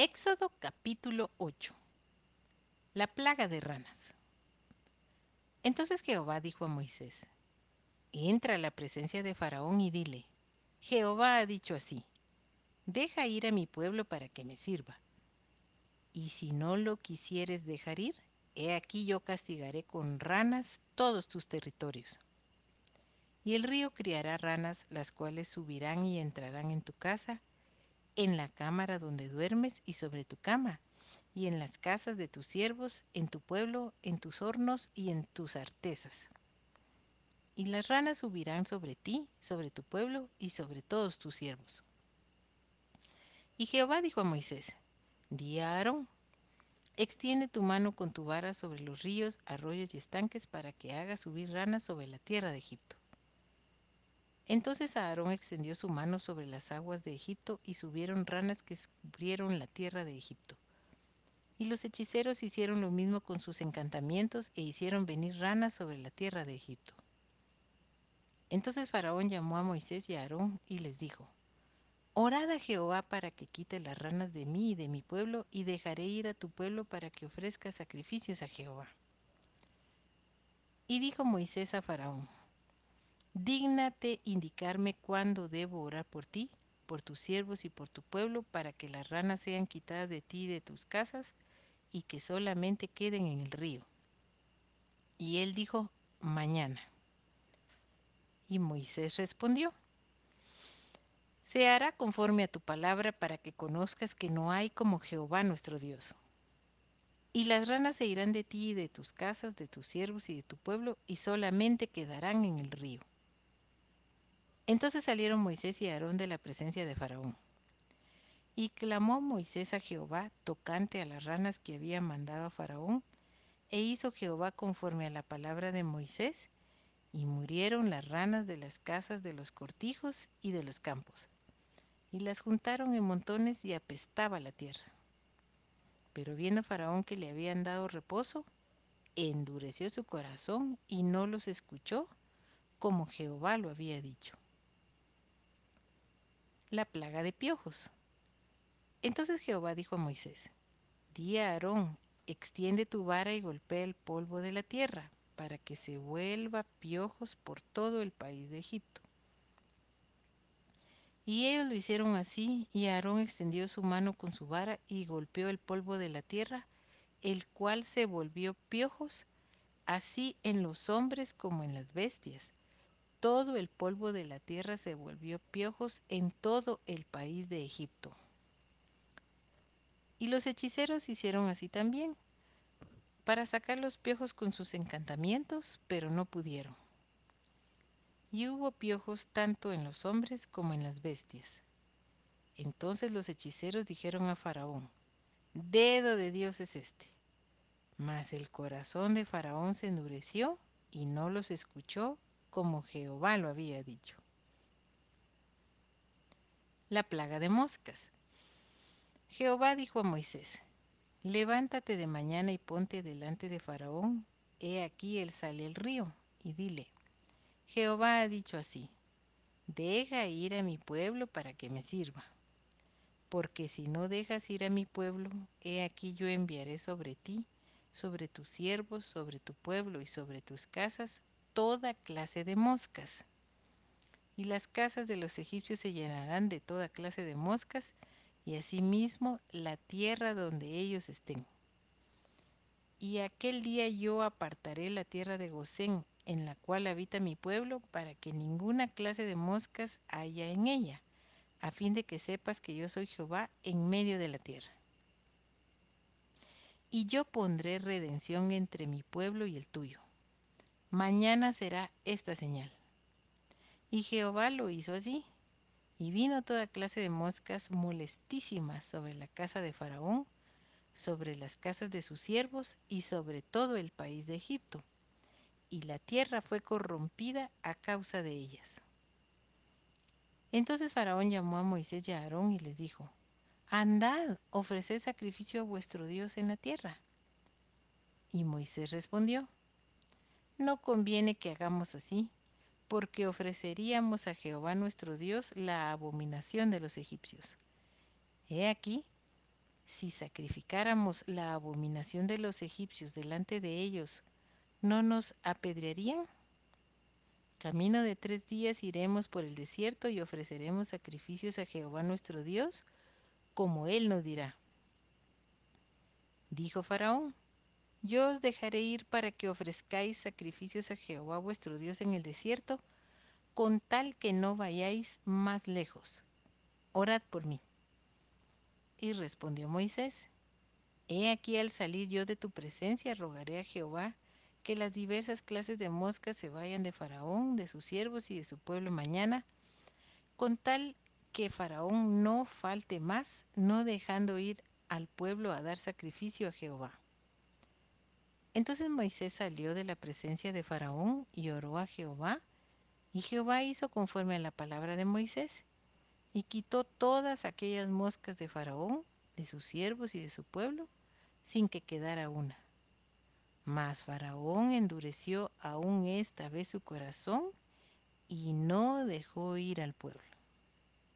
Éxodo capítulo 8 La plaga de ranas Entonces Jehová dijo a Moisés, Entra a la presencia de Faraón y dile, Jehová ha dicho así, deja ir a mi pueblo para que me sirva. Y si no lo quisieres dejar ir, he aquí yo castigaré con ranas todos tus territorios. Y el río criará ranas, las cuales subirán y entrarán en tu casa, en la cámara donde duermes y sobre tu cama, y en las casas de tus siervos, en tu pueblo, en tus hornos y en tus artesas. Y las ranas subirán sobre ti, sobre tu pueblo y sobre todos tus siervos. Y Jehová dijo a Moisés, Di a Aarón, extiende tu mano con tu vara sobre los ríos, arroyos y estanques para que haga subir ranas sobre la tierra de Egipto. Entonces Aarón extendió su mano sobre las aguas de Egipto y subieron ranas que cubrieron la tierra de Egipto. Y los hechiceros hicieron lo mismo con sus encantamientos e hicieron venir ranas sobre la tierra de Egipto. Entonces Faraón llamó a Moisés y a Aarón y les dijo, Orad a Jehová para que quite las ranas de mí y de mi pueblo, y dejaré ir a tu pueblo para que ofrezca sacrificios a Jehová. Y dijo Moisés a Faraón, Dígnate indicarme cuándo debo orar por ti, por tus siervos y por tu pueblo, para que las ranas sean quitadas de ti y de tus casas, y que solamente queden en el río. Y él dijo, mañana. Y Moisés respondió, se hará conforme a tu palabra para que conozcas que no hay como Jehová nuestro Dios. Y las ranas se irán de ti y de tus casas, de tus siervos y de tu pueblo, y solamente quedarán en el río. Entonces salieron Moisés y Aarón de la presencia de Faraón. Y clamó Moisés a Jehová tocante a las ranas que había mandado a Faraón, e hizo Jehová conforme a la palabra de Moisés, y murieron las ranas de las casas de los cortijos y de los campos, y las juntaron en montones y apestaba la tierra. Pero viendo Faraón que le habían dado reposo, endureció su corazón y no los escuchó, como Jehová lo había dicho la plaga de piojos. Entonces Jehová dijo a Moisés, Di a Aarón, extiende tu vara y golpea el polvo de la tierra, para que se vuelva piojos por todo el país de Egipto. Y ellos lo hicieron así, y Aarón extendió su mano con su vara y golpeó el polvo de la tierra, el cual se volvió piojos, así en los hombres como en las bestias, todo el polvo de la tierra se volvió piojos en todo el país de Egipto. Y los hechiceros hicieron así también, para sacar los piojos con sus encantamientos, pero no pudieron. Y hubo piojos tanto en los hombres como en las bestias. Entonces los hechiceros dijeron a Faraón, Dedo de Dios es este. Mas el corazón de Faraón se endureció y no los escuchó como Jehová lo había dicho. La plaga de moscas. Jehová dijo a Moisés, levántate de mañana y ponte delante de Faraón, he aquí él sale el río, y dile, Jehová ha dicho así, deja ir a mi pueblo para que me sirva. Porque si no dejas ir a mi pueblo, he aquí yo enviaré sobre ti, sobre tus siervos, sobre tu pueblo y sobre tus casas toda clase de moscas. Y las casas de los egipcios se llenarán de toda clase de moscas, y asimismo la tierra donde ellos estén. Y aquel día yo apartaré la tierra de Gosén, en la cual habita mi pueblo, para que ninguna clase de moscas haya en ella, a fin de que sepas que yo soy Jehová en medio de la tierra. Y yo pondré redención entre mi pueblo y el tuyo mañana será esta señal. Y Jehová lo hizo así. Y vino toda clase de moscas molestísimas sobre la casa de Faraón, sobre las casas de sus siervos y sobre todo el país de Egipto. Y la tierra fue corrompida a causa de ellas. Entonces Faraón llamó a Moisés y a Aarón y les dijo, Andad, ofreced sacrificio a vuestro Dios en la tierra. Y Moisés respondió, no conviene que hagamos así, porque ofreceríamos a Jehová nuestro Dios la abominación de los egipcios. He aquí, si sacrificáramos la abominación de los egipcios delante de ellos, ¿no nos apedrearían? Camino de tres días iremos por el desierto y ofreceremos sacrificios a Jehová nuestro Dios, como Él nos dirá. Dijo Faraón, yo os dejaré ir para que ofrezcáis sacrificios a Jehová vuestro Dios en el desierto, con tal que no vayáis más lejos. Orad por mí. Y respondió Moisés, He aquí al salir yo de tu presencia rogaré a Jehová que las diversas clases de moscas se vayan de Faraón, de sus siervos y de su pueblo mañana, con tal que Faraón no falte más, no dejando ir al pueblo a dar sacrificio a Jehová. Entonces Moisés salió de la presencia de Faraón y oró a Jehová, y Jehová hizo conforme a la palabra de Moisés, y quitó todas aquellas moscas de Faraón, de sus siervos y de su pueblo, sin que quedara una. Mas Faraón endureció aún esta vez su corazón y no dejó ir al pueblo.